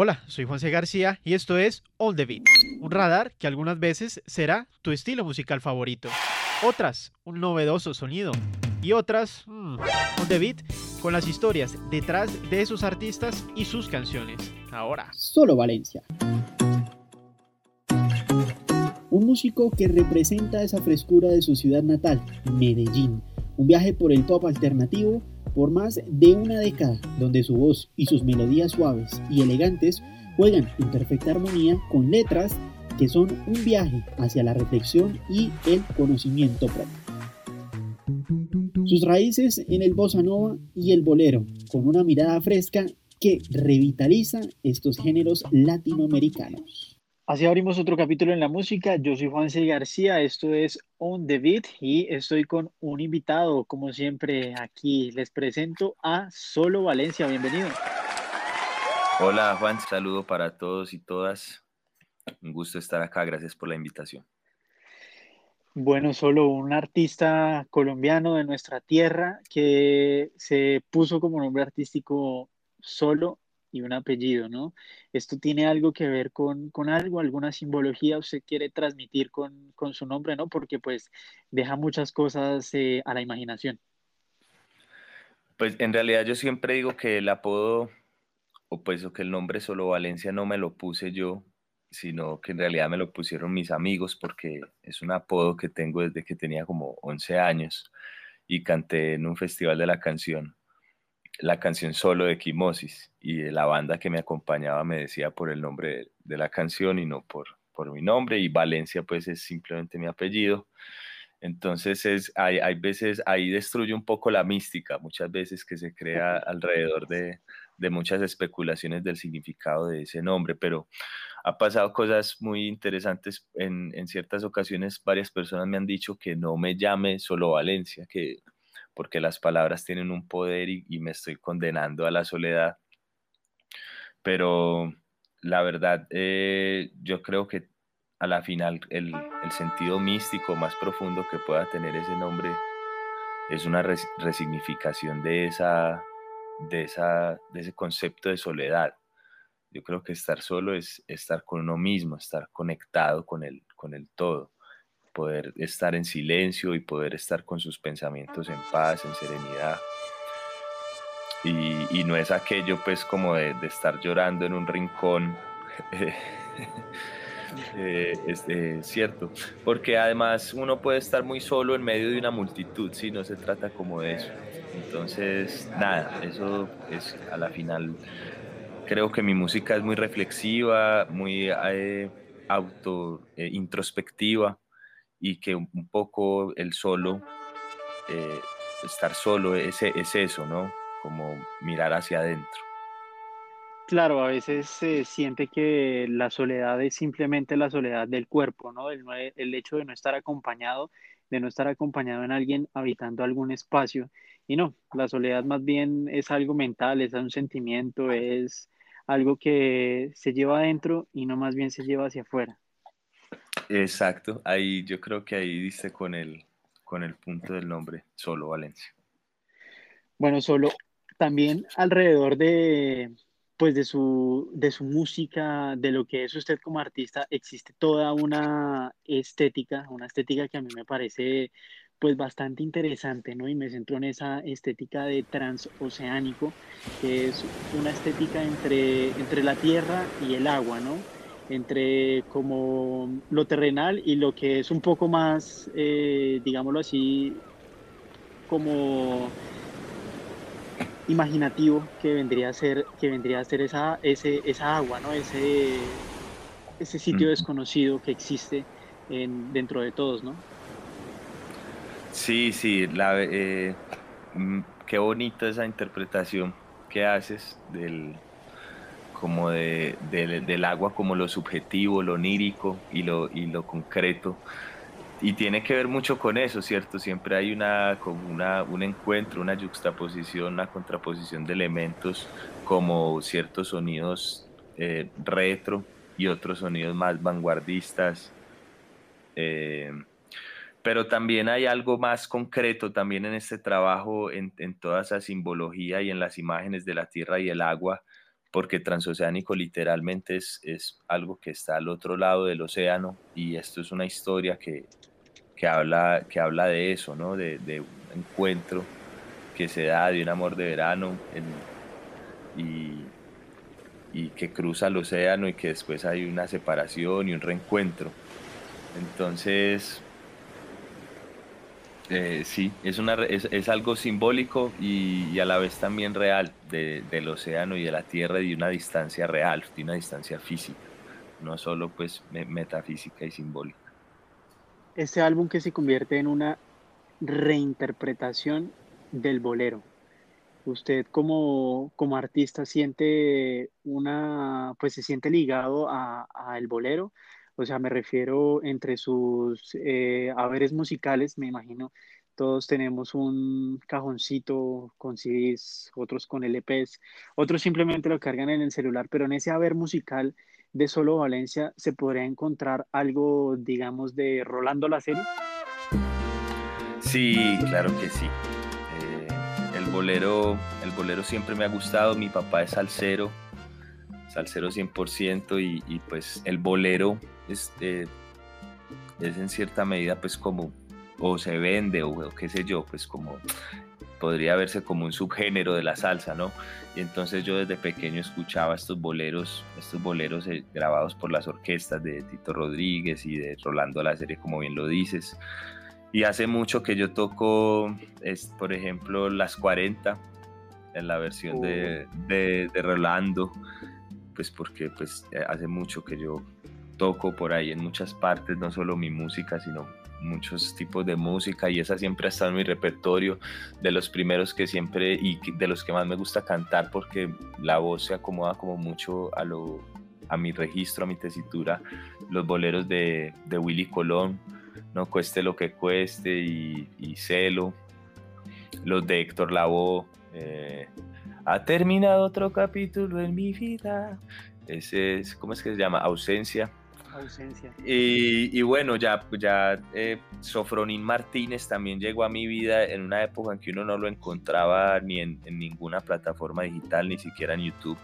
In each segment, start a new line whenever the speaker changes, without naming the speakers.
Hola, soy Juanse García y esto es All the Beat, un radar que algunas veces será tu estilo musical favorito, otras un novedoso sonido y otras mmm, All the Beat con las historias detrás de esos artistas y sus canciones. Ahora,
solo Valencia. Un músico que representa esa frescura de su ciudad natal, Medellín. Un viaje por el pop alternativo por más de una década, donde su voz y sus melodías suaves y elegantes juegan en perfecta armonía con letras que son un viaje hacia la reflexión y el conocimiento propio. Sus raíces en el bossa nova y el bolero, con una mirada fresca que revitaliza estos géneros latinoamericanos.
Así abrimos otro capítulo en la música. Yo soy Juan C. García, esto es On the Beat y estoy con un invitado, como siempre, aquí. Les presento a Solo Valencia. Bienvenido.
Hola Juan, saludo para todos y todas. Un gusto estar acá, gracias por la invitación.
Bueno, solo un artista colombiano de nuestra tierra que se puso como nombre artístico solo y un apellido, ¿no? Esto tiene algo que ver con, algo, alguna simbología usted quiere transmitir con, su nombre, ¿no? Porque pues deja muchas cosas eh, a la imaginación.
Pues en realidad yo siempre digo que el apodo, o pues o que el nombre Solo Valencia no me lo puse yo, sino que en realidad me lo pusieron mis amigos porque es un apodo que tengo desde que tenía como 11 años y canté en un festival de la canción la canción solo de Quimosis y la banda que me acompañaba me decía por el nombre de, la canción y no por, por mi nombre y Valencia pues es simplemente mi apellido. Entonces es, hay, hay veces, ahí destruye un poco la mística, muchas veces que se crea alrededor de, de muchas especulaciones del significado de ese nombre, pero ha pasado cosas muy interesantes en, en, ciertas ocasiones. Varias personas me han dicho que no me llame solo Valencia, que porque las palabras tienen un poder y, me estoy condenando a la soledad. Pero la verdad, eh, yo creo que a la final el, sentido místico más profundo que pueda tener ese nombre es una resignificación de, esa, de, esa, de ese concepto de soledad. Yo creo que estar solo es estar con uno mismo, estar conectado con el, con el todo poder estar en silencio y poder estar con sus pensamientos en paz, en serenidad. Y, no es aquello pues como de, estar llorando en un rincón. Eh, es cierto, porque además uno puede estar muy solo en medio de una multitud, si no se trata como de eso. Entonces, nada, eso es a la final, creo que mi música es muy reflexiva, muy eh, auto eh, introspectiva y que un poco el solo, eh, estar solo, es, es eso, ¿no? Como mirar hacia adentro.
Claro, a veces se siente que la soledad es simplemente la soledad del cuerpo, ¿no? El, el, hecho de no estar acompañado, de no estar acompañado en alguien habitando algún espacio. Y no, la soledad más bien es algo mental, es un sentimiento, es algo que se lleva adentro y no más bien se lleva hacia afuera.
Exacto, ahí yo creo que ahí dice con el, con el punto del nombre, solo Valencia.
Bueno, solo también alrededor de, pues de su, de su música, de lo que es usted como artista, existe toda una estética, una estética que a mí me parece pues bastante interesante, ¿no? Y me centro en esa estética de transoceánico, que es una estética entre, entre la tierra y el agua, ¿no? Entre como lo terrenal y lo que es un poco más, eh, digámoslo así, como imaginativo que vendría a ser, que vendría a ser esa, ese, esa agua, ¿no? ese, ese sitio desconocido que existe en, dentro de todos, ¿no?
Sí, sí, la, eh, mm, qué bonita esa interpretación que haces del, como de, del agua como lo subjetivo, lo onírico y lo, y lo concreto. Y tiene que ver mucho con eso, ¿cierto? Siempre hay una, como una, un encuentro, una juxtaposición, una contraposición de elementos como ciertos sonidos eh, retro y otros sonidos más vanguardistas. Eh, pero también hay algo más concreto también en este trabajo, en, en toda esa simbología y en las imágenes de la tierra y el agua, porque transoceánico literalmente es, es algo que está al otro lado del océano y esto es una historia que, que habla, que habla de eso, ¿no? de, un encuentro que se da de un amor de verano y, y que cruza el océano y que después hay una separación y un reencuentro. Entonces, eh, sí, es, algo simbólico y, a la vez también real de, del océano y de la Tierra y de una distancia real, de una distancia física, no solo pues metafísica y simbólica.
Este álbum que se convierte en una reinterpretación del bolero. ¿Usted como, como artista siente una, pues se siente ligado a, a bolero? O sea, me refiero entre sus eh, haberes musicales, me imagino, todos tenemos un cajoncito con CDs, otros con LPs, otros simplemente lo cargan en el celular, pero en ese haber musical de Solo Valencia se podría encontrar algo, digamos, de Rolando la serie.
Sí, claro que sí. Eh, el bolero, el bolero siempre me ha gustado. Mi papá es salsero, salsero 100% y, y pues el bolero es, eh, es en cierta medida pues como o se vende o, o, qué sé yo, pues como podría verse como un subgénero de la salsa, ¿no? Y entonces yo desde pequeño escuchaba estos boleros, estos boleros eh, grabados por las orquestas de Tito Rodríguez y de Rolando la serie, como bien lo dices. Y hace mucho que yo toco, es, por ejemplo, las 40 en la versión de, de, de Rolando, pues porque pues hace mucho que yo toco por ahí en muchas partes, no solo mi música, sino muchos tipos de música y esa siempre ha estado en mi repertorio, de los primeros que siempre y de los que más me gusta cantar porque la voz se acomoda como mucho a, lo, a mi registro, a mi tesitura, los boleros de, de Willy Colón, no cueste lo que cueste y, y celo, los de Héctor Lavoe, eh, ha terminado otro capítulo en mi vida, ese es, ¿cómo es que se llama? Ausencia
ausencia.
Y, y, bueno, ya, ya eh, Sofronín Martínez también llegó a mi vida en una época en que uno no lo encontraba ni en, en ninguna plataforma digital, ni siquiera en YouTube.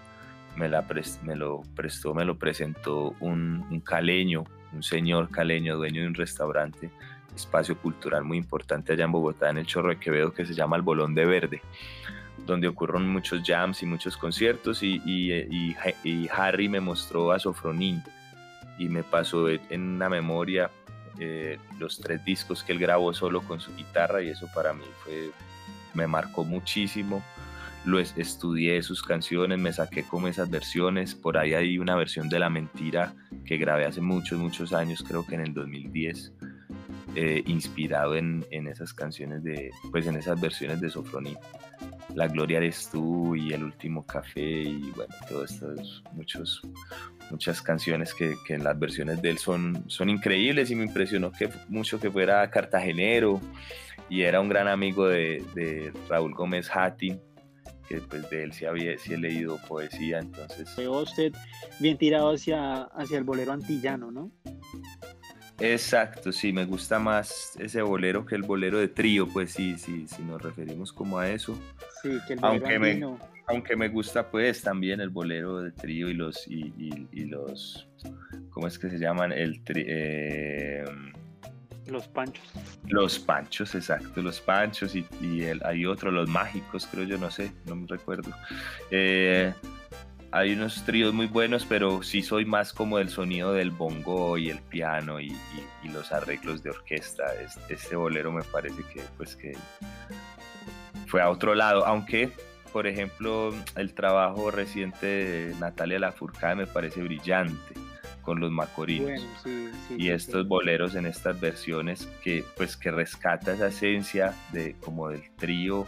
Me, la me lo prestó, me lo presentó un, un caleño, un señor caleño, dueño de un restaurante, espacio cultural muy importante allá en Bogotá, en el Chorro de Quevedo, que se llama El Bolón de Verde donde ocurren muchos jams y muchos conciertos y, Harry me mostró a Sofronín y me pasó en una memoria eh, los tres discos que él grabó solo con su guitarra y eso para mí fue, me marcó muchísimo. Lo es, estudié sus canciones, me saqué como esas versiones. Por ahí hay una versión de La Mentira que grabé hace muchos, muchos años, creo que en el 2010, eh, inspirado en, en, esas canciones de, pues en esas versiones de Sofroní. La Gloria eres tú y El Último Café y bueno, todo esto, muchos, muchas canciones que, que, en las versiones de él son, son increíbles y me impresionó que mucho que fuera cartagenero y era un gran amigo de, de Raúl Gómez Hatti, que pues de él sí, había, sí he leído poesía, entonces...
Veo usted bien tirado hacia, hacia el bolero antillano, ¿no?
Exacto, sí, me gusta más ese bolero que el bolero de trío, pues sí, sí, si nos referimos como a eso.
Sí, que el
aunque me, aunque me gusta pues también el bolero de trío y los, y, y, y los, ¿cómo es que se llaman? El tri, eh,
los panchos.
Los panchos, exacto, los panchos y, y el, hay otro, los mágicos, creo yo, no sé, no me recuerdo. Eh, hay unos tríos muy buenos, pero sí soy más como del sonido del bongo y el piano y, y, y los arreglos de orquesta. Este, este, bolero me parece que, pues, que fue a otro lado, aunque, por ejemplo, el trabajo reciente de Natalia Lafourcade me parece brillante con los macorinos
bueno, sí, sí,
y
sí,
estos boleros en estas versiones que pues que rescata esa esencia de como del trío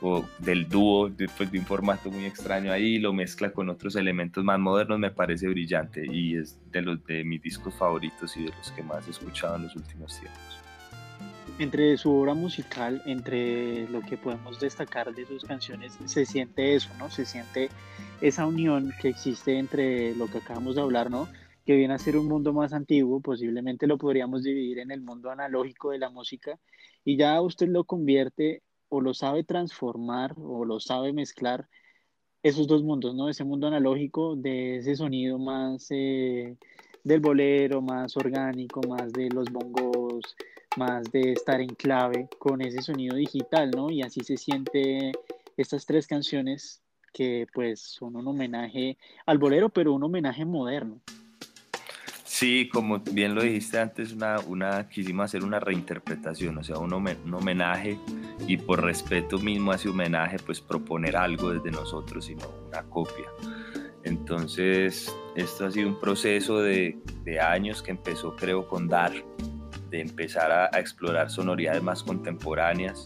o del dúo de, pues, de, un formato muy extraño ahí lo mezcla con otros elementos más modernos me parece brillante y es de los de mis discos favoritos y de los que más he escuchado en los últimos tiempos.
Entre su obra musical entre lo que podemos destacar de sus canciones se siente eso no se siente esa unión que existe entre lo que acabamos de hablar no que viene a ser un mundo más antiguo, posiblemente lo podríamos dividir en el mundo analógico de la música, y ya usted lo convierte o lo sabe transformar o lo sabe mezclar esos dos mundos, ¿no? Ese mundo analógico de ese sonido más eh, del bolero, más orgánico, más de los bongos, más de estar en clave con ese sonido digital, ¿no? Y así se siente estas tres canciones que pues son un homenaje al bolero, pero un homenaje moderno.
Sí, como bien lo dijiste antes, una, una, quisimos hacer una reinterpretación, o sea, un, homenaje y por respeto mismo a ese homenaje, pues proponer algo desde nosotros, sino una copia. Entonces, esto ha sido un proceso de, de años que empezó, creo, con Dar, de empezar a, a, explorar sonoridades más contemporáneas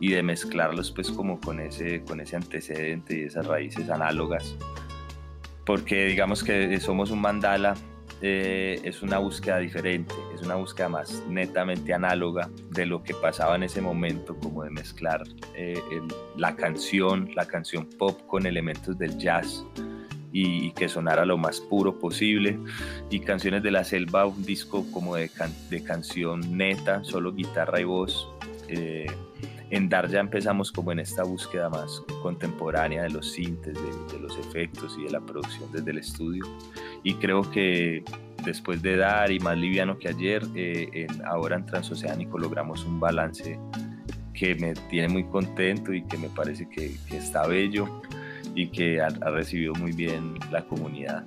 y de mezclarlos pues como con ese, con ese antecedente y esas raíces análogas. Porque digamos que somos un mandala eh, es una búsqueda diferente, es una búsqueda más netamente análoga de lo que pasaba en ese momento, como de mezclar eh, la canción, la canción pop con elementos del jazz y, que sonara lo más puro posible. Y Canciones de la Selva, un disco como de, canción neta, solo guitarra y voz. Eh, en Dar ya empezamos como en esta búsqueda más contemporánea de los sintes, de, los efectos y de la producción desde el estudio. Y creo que después de Dar y más liviano que ayer, eh, ahora en Transoceánico logramos un balance que me tiene muy contento y que me parece que, está bello y que ha, recibido muy bien la comunidad.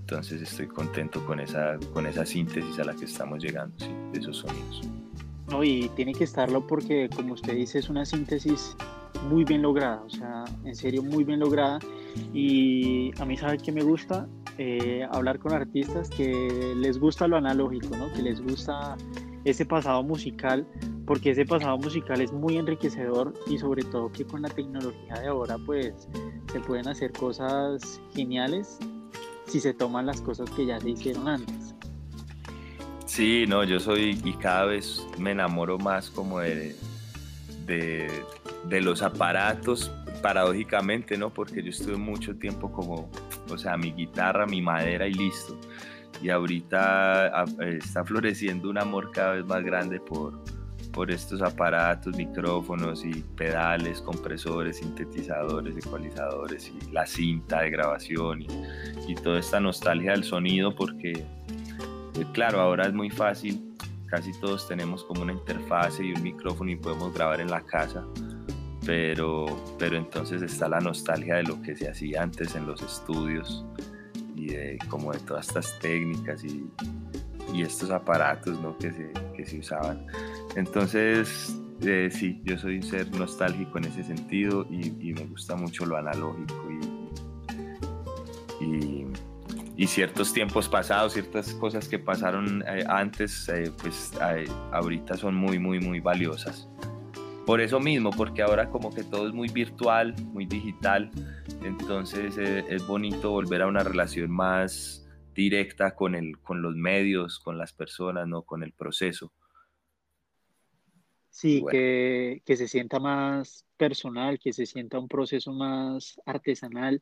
Entonces estoy contento con esa, con esa síntesis a la que estamos llegando, de esos sonidos.
No, y tiene que estarlo porque, como usted dice, es una síntesis muy bien lograda, o sea, en serio muy bien lograda. Y a mí, ¿sabe que me gusta? Eh, hablar con artistas que les gusta lo analógico, ¿no? Que les gusta ese pasado musical, porque ese pasado musical es muy enriquecedor y sobre todo que con la tecnología de ahora, pues, se pueden hacer cosas geniales si se toman las cosas que ya se hicieron antes.
Sí, no, yo soy y cada vez me enamoro más como de, de, los aparatos, paradójicamente, ¿no? Porque yo estuve mucho tiempo como, o sea, mi guitarra, mi madera y listo. Y ahorita está floreciendo un amor cada vez más grande por, por estos aparatos, micrófonos y pedales, compresores, sintetizadores, ecualizadores y la cinta de grabación y, y toda esta nostalgia del sonido porque claro, ahora es muy fácil, casi todos tenemos como una interfase y un micrófono y podemos grabar en la casa, pero, pero entonces está la nostalgia de lo que se hacía antes en los estudios y de como de todas estas técnicas y, estos aparatos ¿no? que, se, que se usaban. Entonces, eh, sí, yo soy un ser nostálgico en ese sentido y, me gusta mucho lo analógico y y ciertos tiempos pasados, ciertas cosas que pasaron eh, antes, eh, pues eh, ahorita son muy, muy, muy valiosas. Por eso mismo, porque ahora como que todo es muy virtual, muy digital, entonces es bonito volver a una relación más directa con, el, con los medios, con las personas, ¿no? con el proceso.
Sí, que, que, se sienta más personal, que se sienta un proceso más artesanal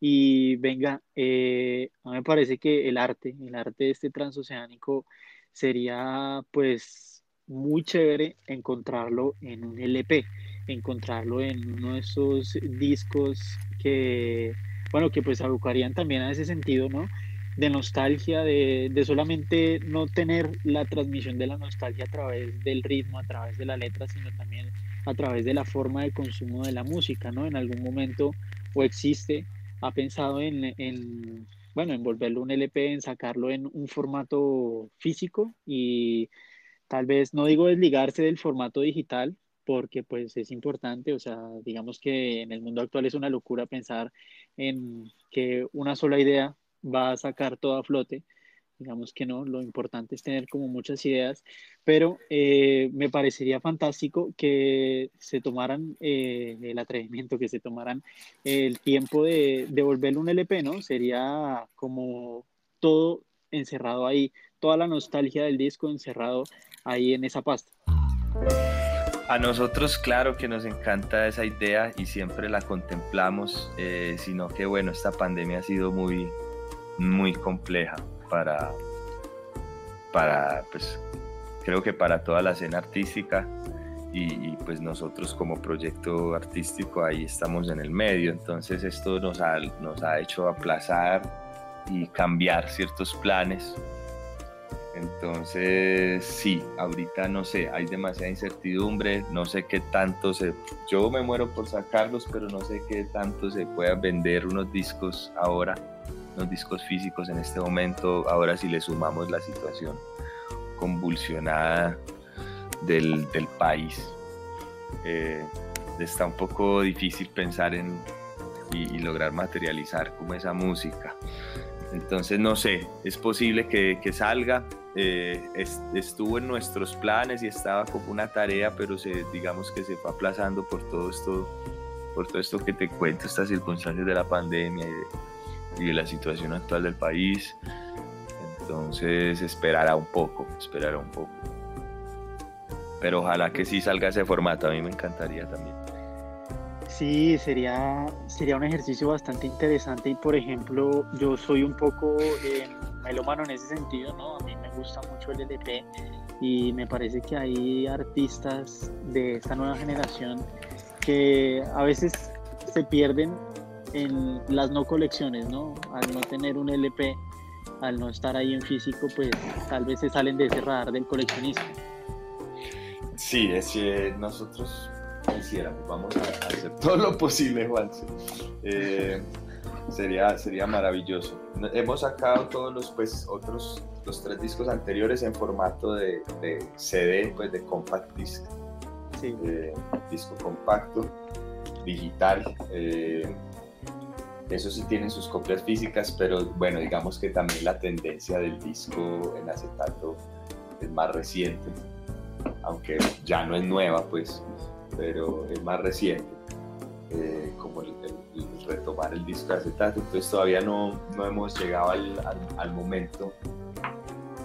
y venga, eh, a mí me parece que el arte, el arte de este transoceánico sería pues muy chévere encontrarlo en un LP, encontrarlo en uno de esos discos que, bueno, que pues abocarían también a ese sentido, ¿no? De nostalgia, de, de, solamente no tener la transmisión de la nostalgia a través del ritmo, a través de la letra, sino también a través de la forma de consumo de la música, ¿no? En algún momento o existe, ha pensado en, en bueno, en volverlo un LP, en sacarlo en un formato físico y tal vez, no digo desligarse del formato digital, porque pues es importante, o sea, digamos que en el mundo actual es una locura pensar en que una sola idea va a sacar todo a flote. Digamos que no, lo importante es tener como muchas ideas, pero eh, me parecería fantástico que se tomaran eh, el atrevimiento, que se tomaran el tiempo de, de volverlo un LP, ¿no? Sería como todo encerrado ahí, toda la nostalgia del disco encerrado ahí en esa pasta.
A nosotros, claro que nos encanta esa idea y siempre la contemplamos, eh, sino que bueno, esta pandemia ha sido muy, muy compleja para, para, pues, creo que para toda la escena artística. Y, pues nosotros como proyecto artístico ahí estamos en el medio, entonces esto nos ha, nos ha hecho aplazar y cambiar ciertos planes. Entonces, sí, ahorita no sé, hay demasiada incertidumbre, no sé qué tanto se... Yo me muero por sacarlos, pero no sé qué tanto se puedan vender unos discos ahora, unos discos físicos en este momento, ahora si le sumamos la situación convulsionada del, del país. Eh, está un poco difícil pensar en y, lograr materializar como esa música. Entonces, no sé, es posible que, que salga. Eh, estuvo en nuestros planes y estaba como una tarea, pero se, digamos que se fue aplazando por todo esto, por todo esto que te cuento, estas circunstancias de la pandemia y de, y la situación actual del país. Entonces, esperará un poco, esperará un poco pero ojalá que sí salga ese formato, a mí me encantaría también.
Sí, sería, sería un ejercicio bastante interesante y por ejemplo yo soy un poco eh, melómano en ese sentido, ¿no? A mí me gusta mucho el LP y me parece que hay artistas de esta nueva generación que a veces se pierden en las no colecciones, ¿no? Al no tener un LP, al no estar ahí en físico, pues tal vez se salen de ese radar del coleccionista.
Sí, es que nosotros quisiéramos, vamos a hacer todo lo posible, Juan. Eh, sería, sería maravilloso. Hemos sacado todos los pues, otros, los tres discos anteriores en formato de, CD, pues de compact disc. Sí. disco compacto, digital. Eh, eso sí tienen sus copias físicas, pero bueno, digamos que también la tendencia del disco en acetato es más reciente aunque ya no es nueva, pues, pero es más reciente, eh, como el, retomar el disco de acetato, entonces todavía no, no hemos llegado al, al, momento,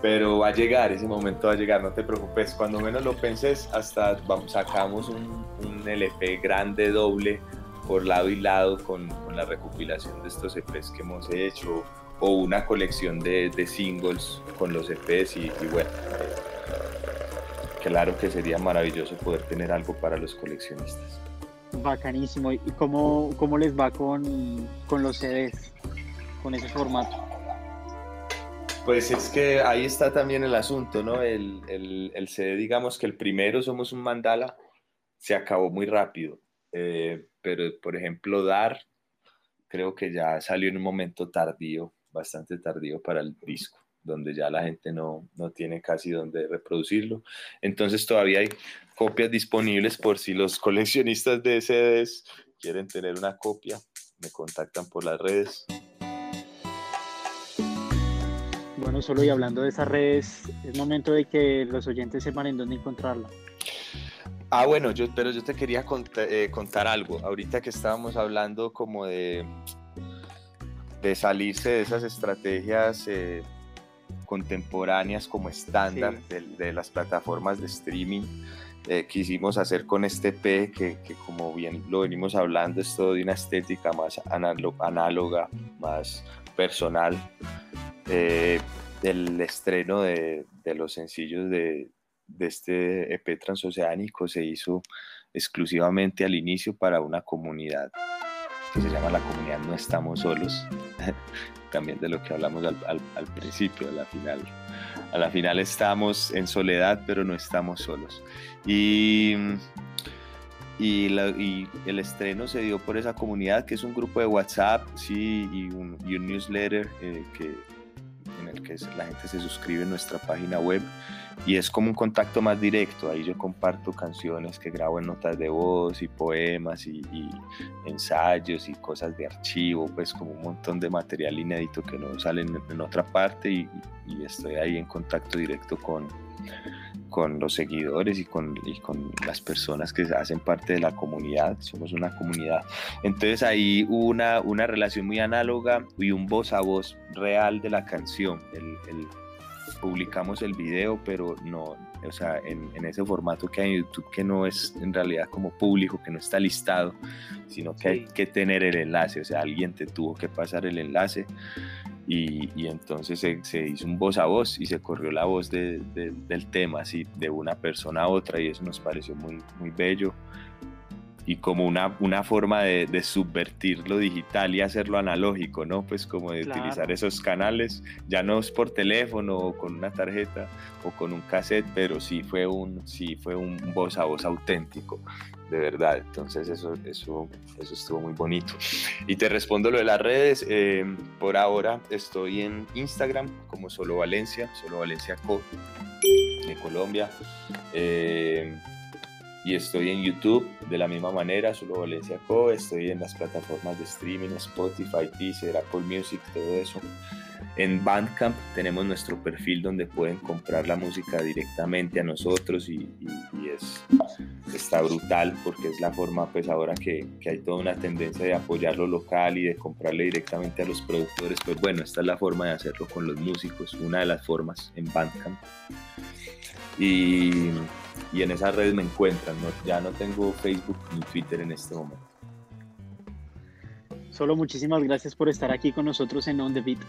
pero va a llegar, ese momento va a llegar, no te preocupes, cuando menos lo penses, hasta vamos, sacamos un, un LP grande, doble, por lado y lado con, con, la recopilación de estos EPs que hemos hecho o una colección de, de singles con los EPs y, y bueno, claro que sería maravilloso poder tener algo para los coleccionistas.
Bacanísimo. ¿Y cómo, cómo les va con, con los CDs, con ese formato?
Pues es que ahí está también el asunto, ¿no? El, el, el, CD, digamos que el primero somos un mandala, se acabó muy rápido. Eh, pero, por ejemplo, Dar, creo que ya salió en un momento tardío, bastante tardío para el disco donde ya la gente no, no tiene casi donde reproducirlo. Entonces todavía hay copias disponibles por si los coleccionistas de CDs quieren tener una copia, me contactan por las redes.
Bueno, solo y hablando de esas redes, es momento de que los oyentes sepan en dónde encontrarla.
Ah, bueno, yo, pero yo te quería eh, contar algo. Ahorita que estábamos hablando como de, de salirse de esas estrategias eh, contemporáneas como estándar de, las plataformas de streaming. Eh, quisimos hacer con este P, que, como bien lo venimos hablando, es todo de una estética más análoga, más personal. Eh, el estreno de, de los sencillos de, de, este EP transoceánico se hizo exclusivamente al inicio para una comunidad que se llama la comunidad No Estamos Solos, también de lo que hablamos al, al, principio, a la final. A la final estamos en soledad, pero no estamos solos. Y, y, y, el estreno se dio por esa comunidad, que es un grupo de WhatsApp, sí, y un, y un newsletter eh, que en el que la gente se suscribe en nuestra página web y es como un contacto más directo. Ahí yo comparto canciones que grabo en notas de voz y poemas y, ensayos y cosas de archivo, pues como un montón de material inédito que no sale en, otra parte y, estoy ahí en contacto directo con, con los seguidores y con, y con las personas que hacen parte de la comunidad. Somos una comunidad. Entonces ahí hubo una, una relación muy análoga y un voz a voz real de la canción. El, el, publicamos el video, pero no, o sea, en, en, ese formato que hay en YouTube que no es en realidad como público, que no está listado, sino que hay que tener el enlace, o sea, alguien te tuvo que pasar el enlace Y, entonces se, hizo un voz a voz y se corrió la voz del tema, así, de una persona a otra, y eso nos pareció muy, muy bello y como una, una forma de, subvertir lo digital y hacerlo analógico, ¿no? Pues como de utilizar esos canales, ya no es por teléfono o con una tarjeta o con un cassette, pero sí fue un, sí fue un voz a voz auténtico, de verdad. Entonces eso, eso, eso estuvo muy bonito. Y te respondo lo de las redes, eh, por ahora estoy en Instagram como Solo Valencia, Solo Valencia Co de Colombia. Eh, y estoy en YouTube de la misma manera, solo Valencia Co. Estoy en las plataformas de streaming, Spotify, Deezer, Apple Music, todo eso. En Bandcamp tenemos nuestro perfil donde pueden comprar la música directamente a nosotros y, es, está brutal porque es la forma, pues ahora que, que, hay toda una tendencia de apoyar lo local y de comprarle directamente a los productores, pues bueno, esta es la forma de hacerlo con los músicos, una de las formas en Bandcamp. Y y en esas redes me encuentran. Ya no tengo Facebook ni Twitter en este momento.
Solo muchísimas gracias por estar aquí con nosotros en On The Beat.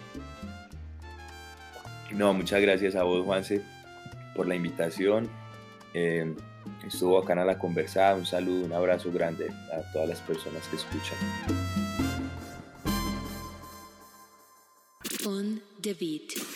No, muchas gracias a vos, Juanse, por la invitación. Eh, estuvo acá en la conversada. Un saludo, un abrazo grande a todas las personas que escuchan. On The Beat.